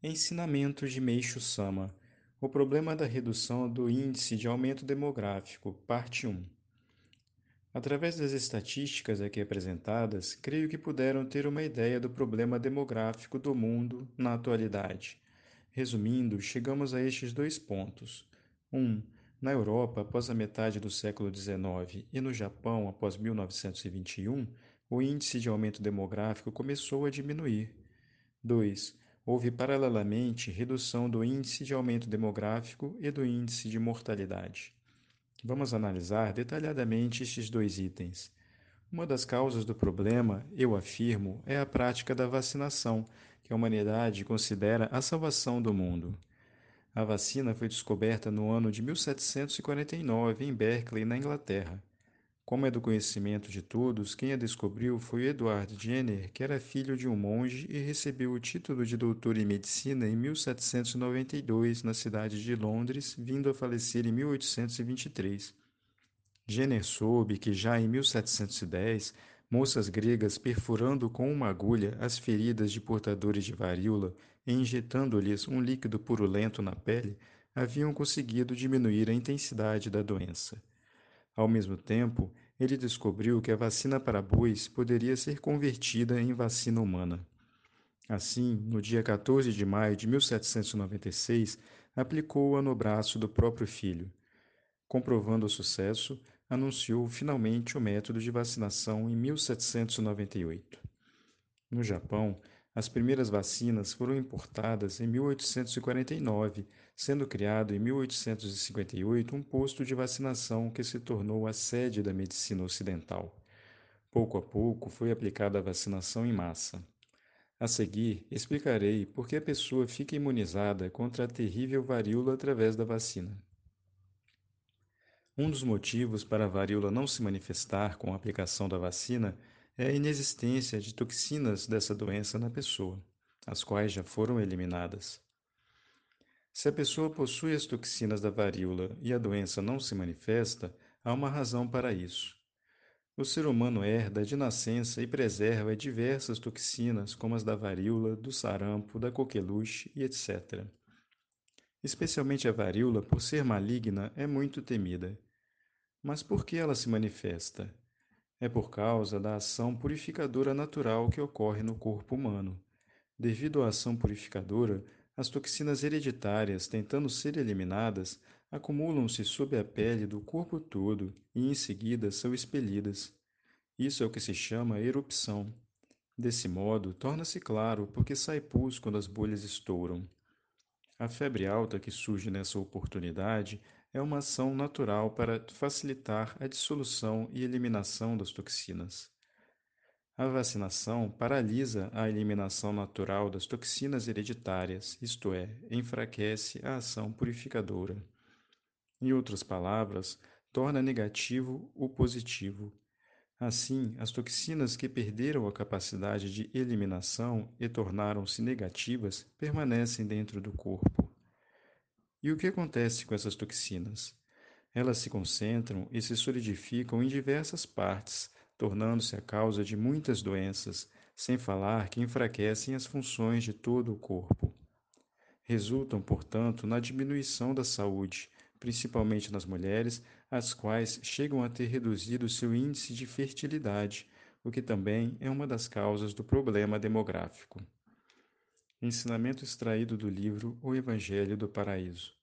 Ensinamentos de Meishu Sama O problema da redução do índice de aumento demográfico, parte 1. Através das estatísticas aqui apresentadas, creio que puderam ter uma ideia do problema demográfico do mundo na atualidade. Resumindo, chegamos a estes dois pontos. 1. Um, na Europa, após a metade do século XIX e no Japão, após 1921, o índice de aumento demográfico começou a diminuir. 2 houve paralelamente redução do índice de aumento demográfico e do índice de mortalidade. Vamos analisar detalhadamente estes dois itens. Uma das causas do problema, eu afirmo, é a prática da vacinação, que a humanidade considera a salvação do mundo. A vacina foi descoberta no ano de 1749 em Berkeley, na Inglaterra. Como é do conhecimento de todos, quem a descobriu foi Edward Jenner, que era filho de um monge e recebeu o título de doutor em medicina em 1792 na cidade de Londres, vindo a falecer em 1823. Jenner soube que já em 1710, moças gregas perfurando com uma agulha as feridas de portadores de varíola e injetando-lhes um líquido purulento na pele, haviam conseguido diminuir a intensidade da doença. Ao mesmo tempo, ele descobriu que a vacina para bois poderia ser convertida em vacina humana. Assim, no dia 14 de maio de 1796, aplicou-a no braço do próprio filho. Comprovando o sucesso, anunciou finalmente o método de vacinação em 1798. No Japão, as primeiras vacinas foram importadas em 1849, sendo criado em 1858 um posto de vacinação que se tornou a sede da medicina ocidental. Pouco a pouco foi aplicada a vacinação em massa. A seguir, explicarei por que a pessoa fica imunizada contra a terrível varíola através da vacina. Um dos motivos para a varíola não se manifestar com a aplicação da vacina é a inexistência de toxinas dessa doença na pessoa, as quais já foram eliminadas. Se a pessoa possui as toxinas da varíola e a doença não se manifesta, há uma razão para isso. O ser humano herda de nascença e preserva diversas toxinas, como as da varíola, do sarampo, da coqueluche e etc. Especialmente a varíola, por ser maligna, é muito temida. Mas por que ela se manifesta? É por causa da ação purificadora natural que ocorre no corpo humano. Devido à ação purificadora, as toxinas hereditárias, tentando ser eliminadas, acumulam-se sob a pele do corpo todo e em seguida são expelidas. Isso é o que se chama erupção. Desse modo, torna-se claro porque sai pus quando as bolhas estouram. A febre alta que surge nessa oportunidade é uma ação natural para facilitar a dissolução e eliminação das toxinas. A vacinação paralisa a eliminação natural das toxinas hereditárias, isto é, enfraquece a ação purificadora. Em outras palavras, torna negativo o positivo. Assim, as toxinas que perderam a capacidade de eliminação e tornaram-se negativas permanecem dentro do corpo. E o que acontece com essas toxinas? Elas se concentram e se solidificam em diversas partes, tornando-se a causa de muitas doenças, sem falar que enfraquecem as funções de todo o corpo. Resultam, portanto, na diminuição da saúde, principalmente nas mulheres, as quais chegam a ter reduzido seu índice de fertilidade, o que também é uma das causas do problema demográfico. Ensinamento extraído do livro O Evangelho do Paraíso.